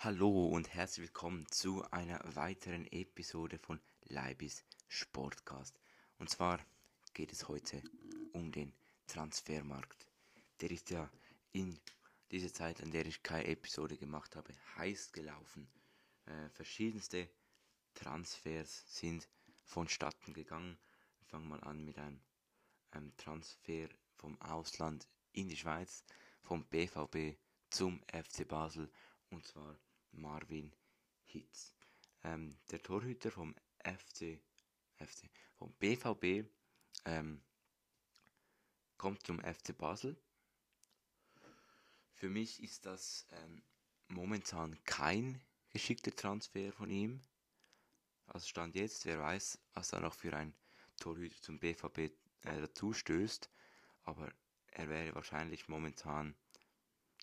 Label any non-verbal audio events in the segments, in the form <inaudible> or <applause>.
Hallo und herzlich willkommen zu einer weiteren Episode von Leibis Sportcast. Und zwar geht es heute um den Transfermarkt. Der ist ja in dieser Zeit, an der ich keine Episode gemacht habe, heiß gelaufen. Äh, verschiedenste Transfers sind vonstatten gegangen. Wir fangen mal an mit einem, einem Transfer vom Ausland in die Schweiz, vom BVB zum FC Basel und zwar Marvin Hitz. Ähm, der Torhüter vom FC, FC vom BVB ähm, kommt zum FC Basel. Für mich ist das ähm, momentan kein geschickter Transfer von ihm. Also Stand jetzt, wer weiß, was da noch für ein Torhüter zum BVB äh, dazu stößt. Aber er wäre wahrscheinlich momentan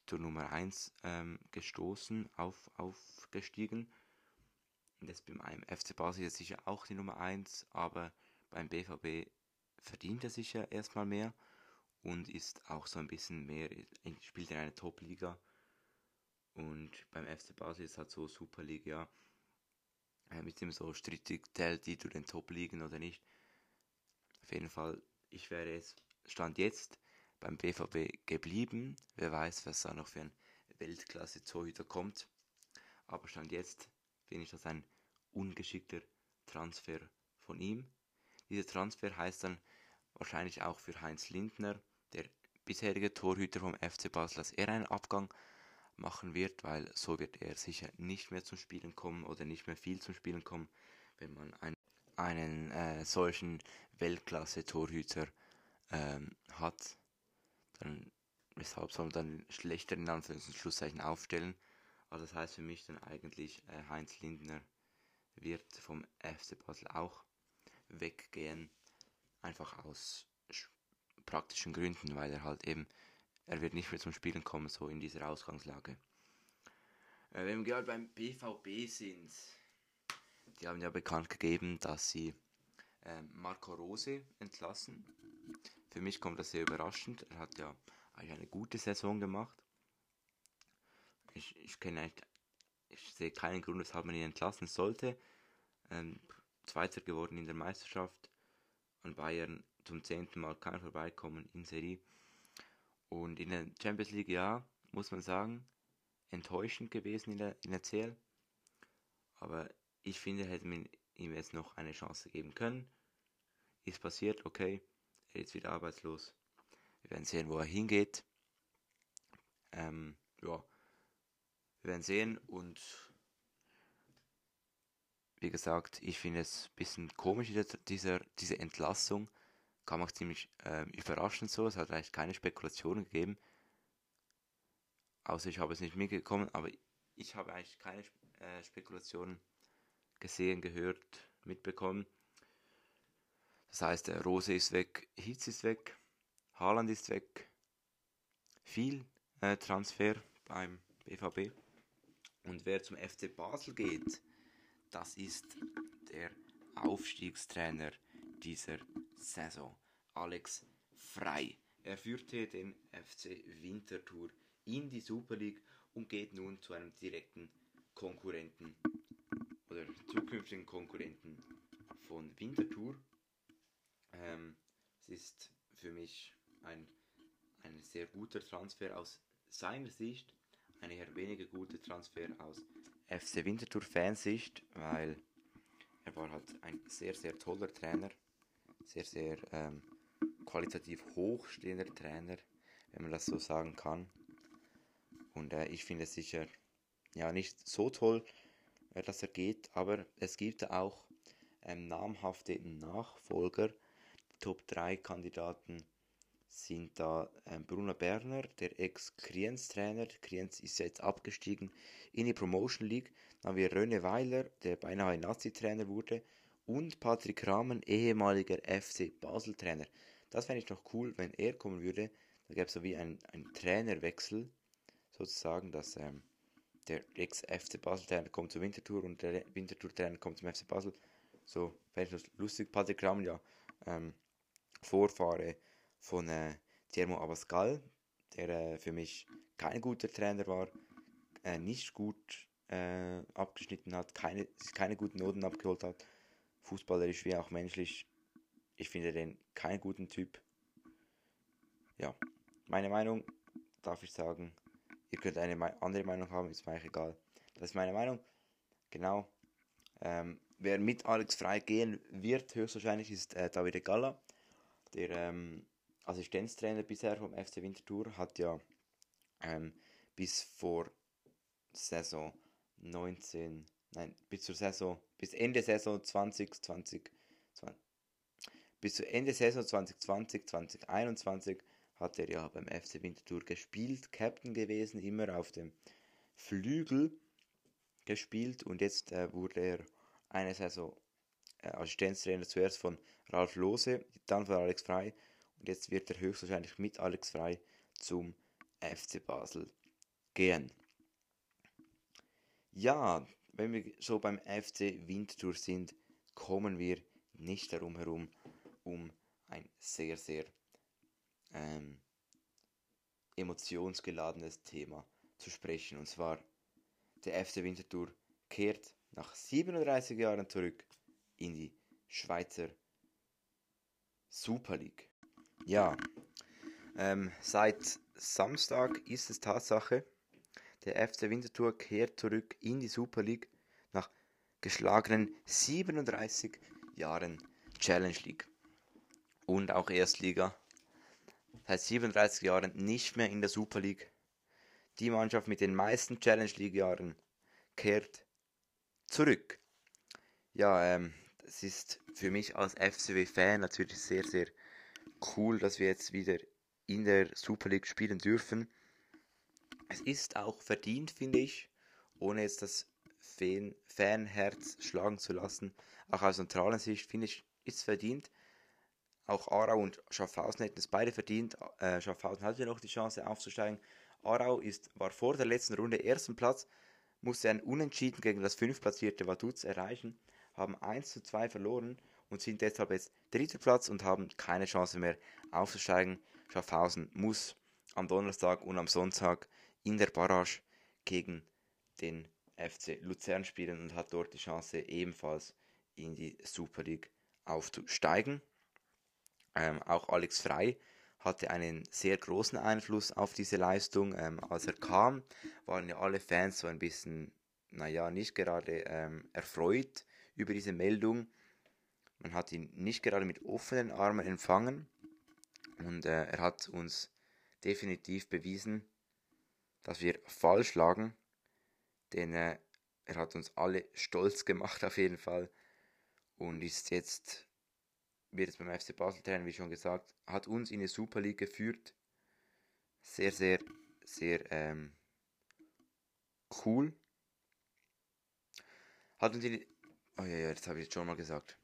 zur Nummer 1 ähm, gestoßen, auf, aufgestiegen. Jetzt beim FC Basel ist sicher auch die Nummer 1, aber beim BVB verdient er sicher erstmal mehr und ist auch so ein bisschen mehr, spielt in einer Top-Liga. Und beim FC Basel ist halt so Superliga, ja, mit dem so strittig, zählt die zu den Top-Ligen oder nicht. Auf jeden Fall, ich wäre jetzt, Stand jetzt, beim BVB geblieben. Wer weiß, was da noch für ein Weltklasse-Torhüter kommt. Aber Stand jetzt finde ich das ein ungeschickter Transfer von ihm. Dieser Transfer heißt dann wahrscheinlich auch für Heinz Lindner, der bisherige Torhüter vom FC Basel, dass er einen Abgang machen wird, weil so wird er sicher nicht mehr zum Spielen kommen oder nicht mehr viel zum Spielen kommen, wenn man einen, einen äh, solchen Weltklasse-Torhüter ähm, hat dann weshalb soll man dann schlechter in Anführungszeichen aufstellen. Also das heißt für mich dann eigentlich äh, Heinz Lindner wird vom FC Basel auch weggehen, einfach aus praktischen Gründen, weil er halt eben, er wird nicht mehr zum Spielen kommen, so in dieser Ausgangslage. Äh, wenn wir gerade beim BVB sind, die haben ja bekannt gegeben, dass sie Marco Rose entlassen. Für mich kommt das sehr überraschend. Er hat ja eigentlich eine gute Saison gemacht. Ich, ich eigentlich, ich sehe keinen Grund, weshalb man ihn entlassen sollte. Ähm, Zweiter geworden in der Meisterschaft. An Bayern zum zehnten Mal kein Vorbeikommen in Serie. Und in der Champions League, ja, muss man sagen, enttäuschend gewesen in der, in der CL. Aber ich finde, hätte man ihm jetzt noch eine Chance geben können. Ist passiert, okay. Er ist wieder arbeitslos. Wir werden sehen, wo er hingeht. Ähm, ja. Wir werden sehen und wie gesagt, ich finde es ein bisschen komisch, dieser, diese Entlassung. Kam auch ziemlich ähm, überraschend so. Es hat eigentlich keine Spekulationen gegeben. Außer ich habe es nicht mitgekommen, aber ich habe eigentlich keine äh, Spekulationen gesehen, gehört, mitbekommen. Das heißt, Rose ist weg, Hitz ist weg, Haaland ist weg. Viel äh, Transfer beim BVB. Und wer zum FC Basel geht, das ist der Aufstiegstrainer dieser Saison, Alex Frei. Er führte den FC Winterthur in die Super League und geht nun zu einem direkten Konkurrenten oder zukünftigen Konkurrenten von Winterthur. Ähm, es ist für mich ein, ein sehr guter Transfer aus seiner Sicht, ein eher weniger guter Transfer aus FC Winterthur Fansicht, weil er war halt ein sehr, sehr toller Trainer, sehr, sehr ähm, qualitativ hochstehender Trainer, wenn man das so sagen kann. Und äh, ich finde es sicher ja nicht so toll, äh, dass er geht, aber es gibt auch ähm, namhafte Nachfolger. Die Top 3 Kandidaten sind da ähm, Bruno Berner, der Ex-Kriens-Trainer. Kriens ist jetzt abgestiegen in die Promotion League. Dann haben wir Röne Weiler, der beinahe Nazi-Trainer wurde. Und Patrick Rahmen, ehemaliger FC Basel-Trainer. Das fände ich noch cool, wenn er kommen würde. Da gäbe es so wie einen Trainerwechsel, sozusagen, dass ähm, der Ex-FC Basel-Trainer kommt zur Wintertour und der Wintertour-Trainer kommt zum FC Basel. So, fände ich lustig. Patrick Rahmen, ja, ähm, Vorfahre von äh, Tiermo Abascal, der äh, für mich kein guter Trainer war, äh, nicht gut äh, abgeschnitten hat, keine, keine guten Noten abgeholt hat, fußballerisch wie auch menschlich. Ich finde den keinen guten Typ. Ja, meine Meinung darf ich sagen. Ihr könnt eine andere Meinung haben, ist mir egal. Das ist meine Meinung. Genau. Ähm, wer mit Alex Frei gehen wird, höchstwahrscheinlich ist äh, Davide Galla. Der ähm, Assistenztrainer bisher vom FC Winterthur hat ja ähm, bis vor Saison 19, nein, bis zur Saison, bis Ende Saison 2020, 20, bis zu Ende Saison 2020, 2021 hat er ja beim FC Winterthur gespielt, Captain gewesen, immer auf dem Flügel gespielt und jetzt äh, wurde er eine Saison äh, Assistenztrainer zuerst von Ralf Lose, dann von Alex Frei und jetzt wird er höchstwahrscheinlich mit Alex Frei zum FC Basel gehen. Ja, wenn wir so beim FC Winterthur sind, kommen wir nicht darum herum, um ein sehr, sehr ähm, emotionsgeladenes Thema zu sprechen. Und zwar, der FC Winterthur kehrt nach 37 Jahren zurück in die Schweizer Super League. Ja, ähm, seit Samstag ist es Tatsache, der FC Winterthur kehrt zurück in die Super League nach geschlagenen 37 Jahren Challenge League und auch Erstliga. Seit 37 Jahren nicht mehr in der Super League. Die Mannschaft mit den meisten Challenge League Jahren kehrt zurück. Ja, ähm, das ist für mich als FCW-Fan natürlich sehr, sehr cool, dass wir jetzt wieder in der Super League spielen dürfen. Es ist auch verdient, finde ich, ohne jetzt das Fan Fanherz schlagen zu lassen. Auch aus neutralen Sicht finde ich, ist es verdient. Auch Aarau und Schaffhausen hätten es beide verdient. Äh, Schaffhausen hatte ja noch die Chance aufzusteigen. Aarau ist, war vor der letzten Runde ersten Platz, musste ein Unentschieden gegen das fünftplatzierte Vaduz erreichen, haben 1 zu 2 verloren und sind deshalb jetzt dritter Platz und haben keine Chance mehr aufzusteigen. Schaffhausen muss am Donnerstag und am Sonntag in der Barrage gegen den FC Luzern spielen und hat dort die Chance ebenfalls in die Super League aufzusteigen. Ähm, auch Alex Frei hatte einen sehr großen Einfluss auf diese Leistung. Ähm, als er kam, waren ja alle Fans so ein bisschen, naja, nicht gerade ähm, erfreut über diese Meldung. Man hat ihn nicht gerade mit offenen Armen empfangen und äh, er hat uns definitiv bewiesen, dass wir falsch lagen, denn äh, er hat uns alle stolz gemacht <laughs> auf jeden Fall und ist jetzt, wird es beim FC Basel trainen, wie schon gesagt, hat uns in die Super League geführt. Sehr, sehr, sehr ähm, cool. Hat uns in die, oh ja, ja, das habe ich jetzt schon mal gesagt.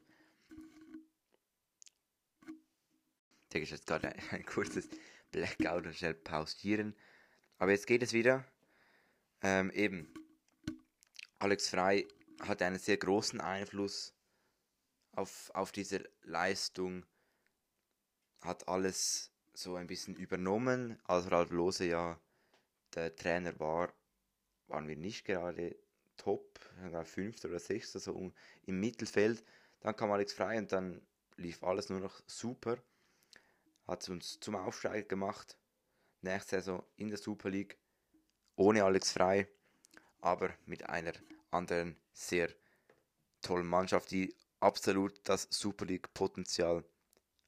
Ich denke, ich jetzt gerade ein, <laughs> ein kurzes Blackout und schnell pausieren. Aber jetzt geht es wieder. Ähm, eben, Alex Frei hat einen sehr großen Einfluss auf, auf diese Leistung, hat alles so ein bisschen übernommen. Als Ralf Lose ja der Trainer war, waren wir nicht gerade top, fünfter oder sechster, so im Mittelfeld. Dann kam Alex Frei und dann lief alles nur noch super. Hat uns zum Aufsteiger gemacht nächste Saison in der Super League ohne Alex Frei, aber mit einer anderen sehr tollen Mannschaft, die absolut das Super League Potenzial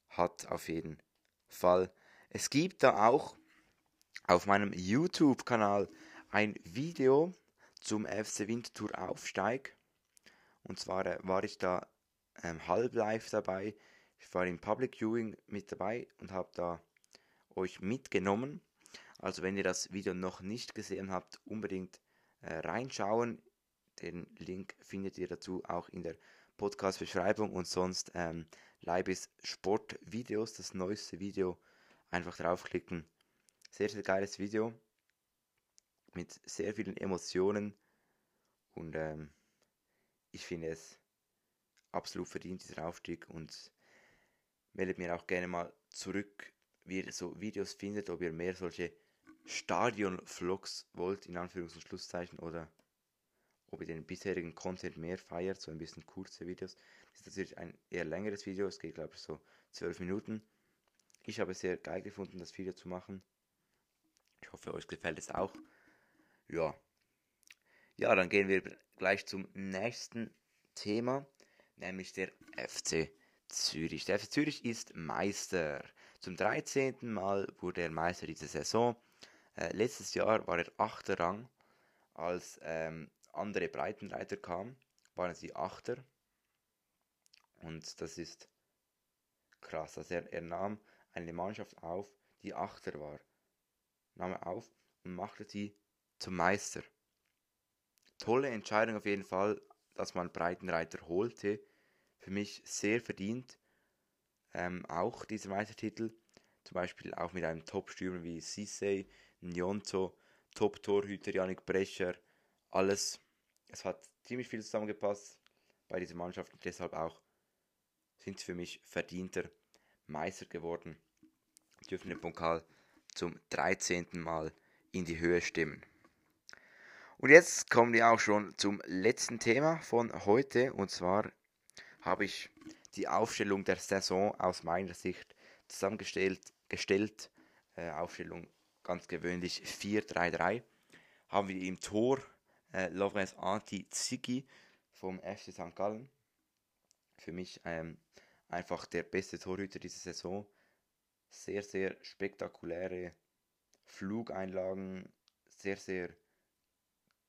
hat auf jeden Fall. Es gibt da auch auf meinem YouTube-Kanal ein Video zum FC Winterthur Aufsteig. Und zwar äh, war ich da ähm, halb live dabei. Ich war im Public Viewing mit dabei und habe da euch mitgenommen. Also wenn ihr das Video noch nicht gesehen habt, unbedingt äh, reinschauen. Den Link findet ihr dazu auch in der Podcast-Beschreibung und sonst ähm, Leibis Sportvideos, das neueste Video, einfach draufklicken. Sehr, sehr geiles Video. Mit sehr vielen Emotionen. Und ähm, ich finde es absolut verdient, dieser Aufstieg. Und meldet mir auch gerne mal zurück, wie ihr so Videos findet, ob ihr mehr solche Stadion-Vlogs wollt, in Anführungs- und Schlusszeichen, oder ob ihr den bisherigen Content mehr feiert, so ein bisschen kurze Videos. Das ist natürlich ein eher längeres Video, es geht glaube ich so 12 Minuten. Ich habe es sehr geil gefunden, das Video zu machen. Ich hoffe, euch gefällt es auch. Ja. Ja, dann gehen wir gleich zum nächsten Thema, nämlich der FC Zürich. Der FC Zürich ist Meister. Zum 13. Mal wurde er Meister dieser Saison. Äh, letztes Jahr war er 8. Rang. Als ähm, andere Breitenreiter kamen, waren sie Achter. Und das ist krass. Also er, er nahm eine Mannschaft auf, die Achter war. Nahm er auf und machte sie zum Meister. Tolle Entscheidung auf jeden Fall, dass man Breitenreiter holte. Für mich sehr verdient. Ähm, auch dieser Meistertitel. Zum Beispiel auch mit einem Top-Stürmer wie Sissé, Njonzo, Top-Torhüter Janik Brescher. Alles. Es hat ziemlich viel zusammengepasst bei dieser Mannschaft und deshalb auch sind sie für mich verdienter Meister geworden. Dürfen den Pokal zum 13. Mal in die Höhe stimmen. Und jetzt kommen wir auch schon zum letzten Thema von heute. Und zwar habe ich die Aufstellung der Saison aus meiner Sicht zusammengestellt. Gestellt. Äh, Aufstellung ganz gewöhnlich 4-3-3. Haben wir im Tor äh, Lorenz Anti Ziggy vom FC St. Gallen. Für mich ähm, einfach der beste Torhüter dieser Saison. Sehr, sehr spektakuläre Flugeinlagen, sehr, sehr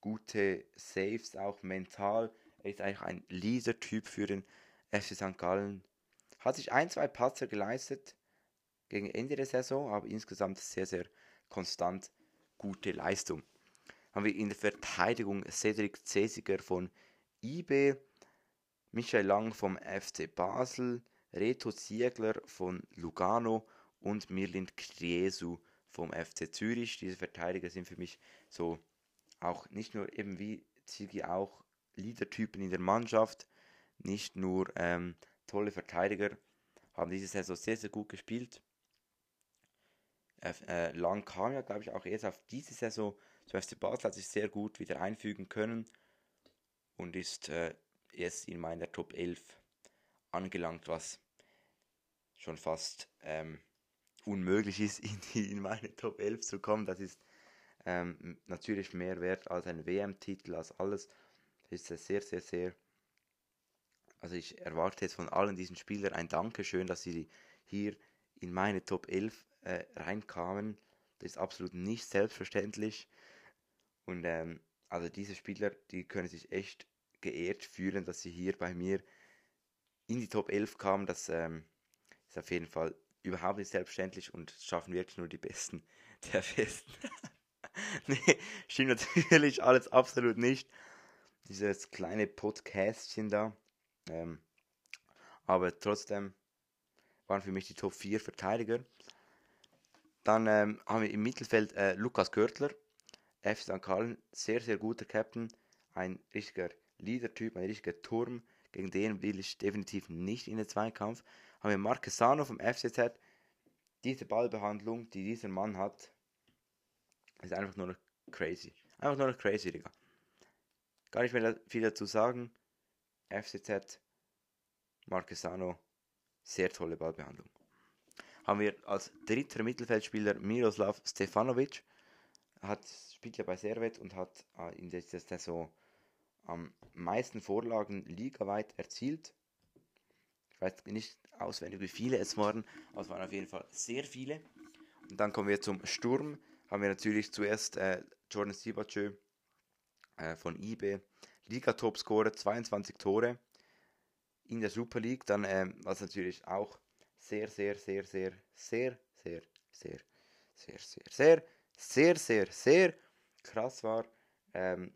gute Saves, auch mental. Er ist eigentlich ein Leader-Typ für den FC St. Gallen. Hat sich ein, zwei Patzer geleistet gegen Ende der Saison, aber insgesamt sehr, sehr konstant gute Leistung. Haben wir in der Verteidigung Cedric Cesiger von IB, Michael Lang vom FC Basel, Reto Ziegler von Lugano und Mirlind Kriesu vom FC Zürich. Diese Verteidiger sind für mich so auch nicht nur eben wie Ziggy auch Leadertypen in der Mannschaft, nicht nur ähm, tolle Verteidiger, haben diese Saison sehr, sehr gut gespielt. Äh, Lang kam ja, glaube ich, auch erst auf diese Saison zum FC Basel, hat sich sehr gut wieder einfügen können und ist äh, erst in meiner Top 11 angelangt, was schon fast ähm, unmöglich ist, <laughs> in, in meine Top 11 zu kommen. Das ist ähm, natürlich mehr wert als ein WM-Titel, als alles. Das ist sehr, sehr, sehr. Also ich erwarte jetzt von allen diesen Spielern ein Dankeschön, dass sie hier in meine Top 11 äh, reinkamen. Das ist absolut nicht selbstverständlich. Und ähm, also diese Spieler, die können sich echt geehrt fühlen, dass sie hier bei mir in die Top 11 kamen. Das ähm, ist auf jeden Fall überhaupt nicht selbstverständlich und schaffen wirklich nur die Besten <laughs> der Besten. <laughs> nee, stimmt natürlich alles absolut nicht. Dieses kleine Podcastchen da. Ähm, aber trotzdem waren für mich die Top 4 Verteidiger. Dann ähm, haben wir im Mittelfeld äh, Lukas Görtler, FC St. Gallen, sehr, sehr guter Captain, ein richtiger Leader-Typ, ein richtiger Turm. Gegen den will ich definitiv nicht in den Zweikampf. Haben wir Marquesano vom FCZ. Diese Ballbehandlung, die dieser Mann hat, ist einfach nur noch crazy. Einfach nur noch crazy, Digga. Gar nicht mehr viel dazu sagen. FCZ, Marquesano, sehr tolle Ballbehandlung. Haben wir als dritter Mittelfeldspieler Miroslav Stefanovic. Hat, spielt ja bei Servet und hat äh, in dieser Saison am meisten Vorlagen ligaweit erzielt. Ich weiß nicht auswendig, wie viele es waren, aber es waren auf jeden Fall sehr viele. Und dann kommen wir zum Sturm haben wir natürlich zuerst äh, Jordan Sibachö äh, von IB, Liga-Topscorer, 22 Tore in der Super League. Dann, ähm, was natürlich auch sehr, sehr, sehr, sehr, sehr, sehr, sehr, sehr, sehr, sehr, sehr, sehr, sehr krass war, ähm,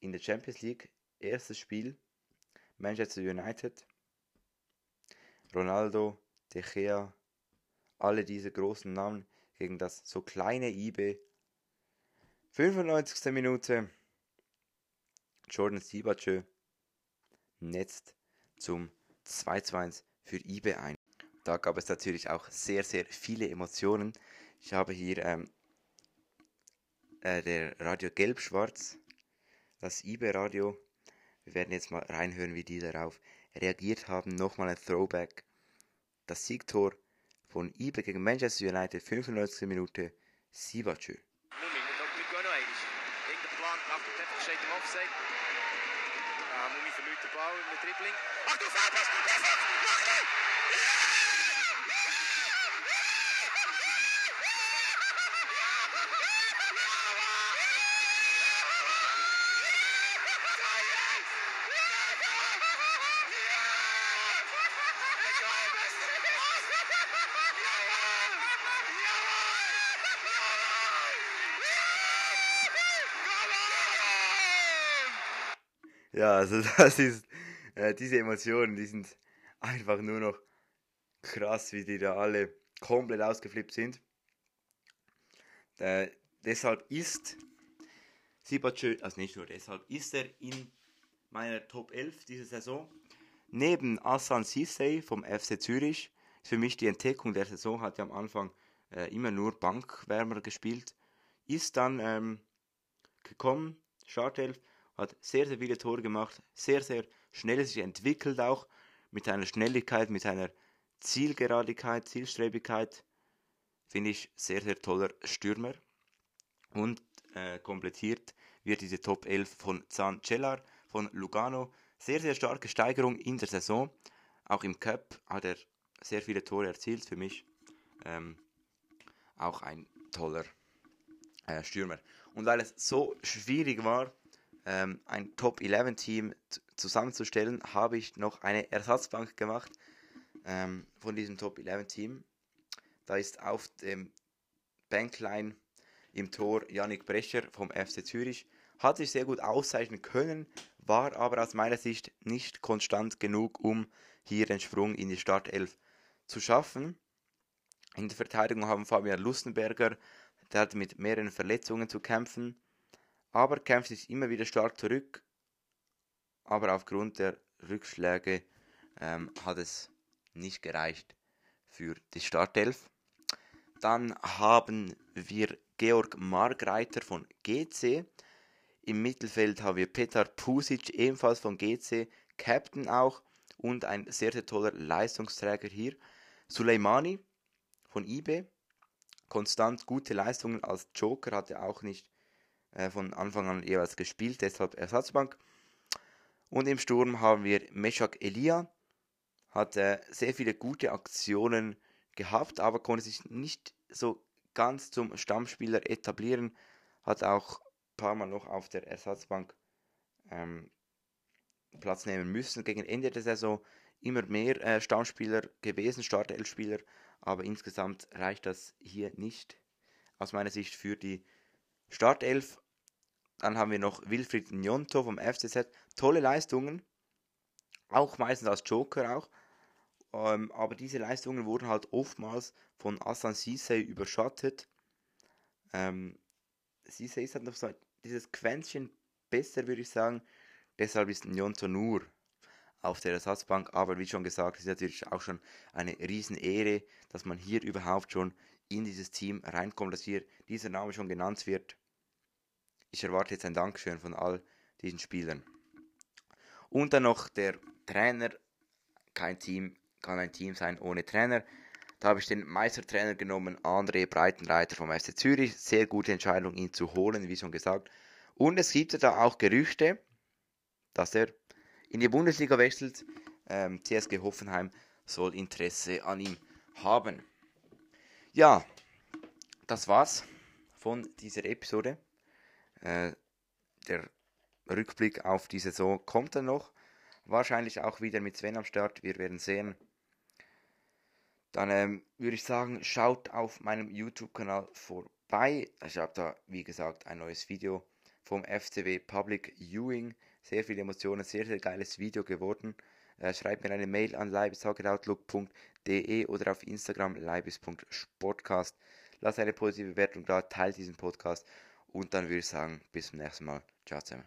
in der Champions League, erstes Spiel, Manchester United, Ronaldo, De Gea, alle diese großen Namen gegen das so kleine IB. 95. Minute. Jordan Sibachö netzt zum 2 zu 1 für IB ein. Da gab es natürlich auch sehr, sehr viele Emotionen. Ich habe hier ähm, äh, der Radio Gelb-Schwarz, das IB-Radio Wir werden jetzt mal reinhören, wie die darauf reagiert haben. Nochmal ein Throwback. Das Siegtor von Ibe gegen Manchester United, 95. Minute, Sibachö. Mummy, moet ook nu nog eens. Ik denk de plan, achter het even gezeten hem offside. Ah, Mummy verliest de bal in de trippeling. Achter Fabers, Ja, also <laughs> das ist, äh, diese Emotionen, die sind einfach nur noch krass, wie die da alle komplett ausgeflippt sind. Äh, deshalb ist Sibachö, also nicht nur deshalb, ist er in meiner Top 11 diese Saison. Neben Asan Sissay vom FC Zürich für mich die Entdeckung der Saison, hat ja am Anfang äh, immer nur Bankwärmer gespielt, ist dann ähm, gekommen, Startelf, hat sehr, sehr viele Tore gemacht, sehr, sehr schnell sich entwickelt auch, mit seiner Schnelligkeit, mit seiner Zielgeradigkeit, Zielstrebigkeit, finde ich sehr, sehr toller Stürmer. Und äh, komplettiert wird diese Top 11 von Zan Cellar von Lugano. Sehr, sehr starke Steigerung in der Saison. Auch im Cup hat er sehr viele Tore erzielt. Für mich ähm, auch ein toller äh, Stürmer. Und weil es so schwierig war, ähm, ein Top-11-Team zusammenzustellen, habe ich noch eine Ersatzbank gemacht ähm, von diesem Top-11-Team. Da ist auf dem Bankline im Tor Yannick Brecher vom FC Zürich. Hat sich sehr gut auszeichnen können, war aber aus meiner Sicht nicht konstant genug, um hier den Sprung in die Startelf zu schaffen. In der Verteidigung haben Fabian Lustenberger, der hat mit mehreren Verletzungen zu kämpfen aber kämpft sich immer wieder stark zurück. Aber aufgrund der Rückschläge ähm, hat es nicht gereicht für die Startelf. Dann haben wir Georg Margreiter von GC. Im Mittelfeld haben wir Petar Pusic, ebenfalls von GC, Captain auch und ein sehr, sehr toller Leistungsträger hier. Suleimani von IB, konstant gute Leistungen als Joker, hatte auch nicht äh, von Anfang an jeweils gespielt, deshalb Ersatzbank. Und im Sturm haben wir Meshak Elia, hat äh, sehr viele gute Aktionen gehabt, aber konnte sich nicht so ganz zum Stammspieler etablieren, hat auch ein paar Mal noch auf der Ersatzbank ähm, Platz nehmen müssen. Gegen Ende der Saison immer mehr äh, Stammspieler gewesen, Startelfspieler, aber insgesamt reicht das hier nicht aus meiner Sicht für die Startelf. Dann haben wir noch Wilfried Njonto vom FCZ. Tolle Leistungen. Auch meistens als Joker auch. Ähm, aber diese Leistungen wurden halt oftmals von Asan Sisei überschattet. Ähm, Sisei ist halt noch so dieses Quäntchen besser, würde ich sagen. Deshalb ist Njonto nur auf der Ersatzbank. Aber wie schon gesagt, ist natürlich auch schon eine Riesenehre, dass man hier überhaupt schon in dieses Team reinkommt, dass hier dieser Name schon genannt wird. Ich erwarte jetzt ein Dankeschön von all diesen Spielern. Und dann noch der Trainer. Kein Team kann ein Team sein ohne Trainer. Da habe ich den Meistertrainer genommen, André Breitenreiter vom FC Zürich. Sehr gute Entscheidung, ihn zu holen, wie schon gesagt. Und es gibt da auch Gerüchte, dass er in die Bundesliga wechselt. Ähm, TSG Hoffenheim soll Interesse an ihm haben. Ja, das war's von dieser Episode. Äh, der Rückblick auf die Saison kommt dann noch. Wahrscheinlich auch wieder mit Sven am Start. Wir werden sehen. Dann ähm, würde ich sagen, schaut auf meinem YouTube-Kanal vorbei. Ich habe da, wie gesagt, ein neues Video vom FCW Public Viewing. Sehr viele Emotionen, sehr, sehr geiles Video geworden. Äh, schreibt mir eine Mail an leibishockeyOutlook.de oder auf Instagram leibis.sportcast. Lasst eine positive Bewertung da, teilt diesen Podcast und dann würde ich sagen, bis zum nächsten Mal. Ciao zusammen.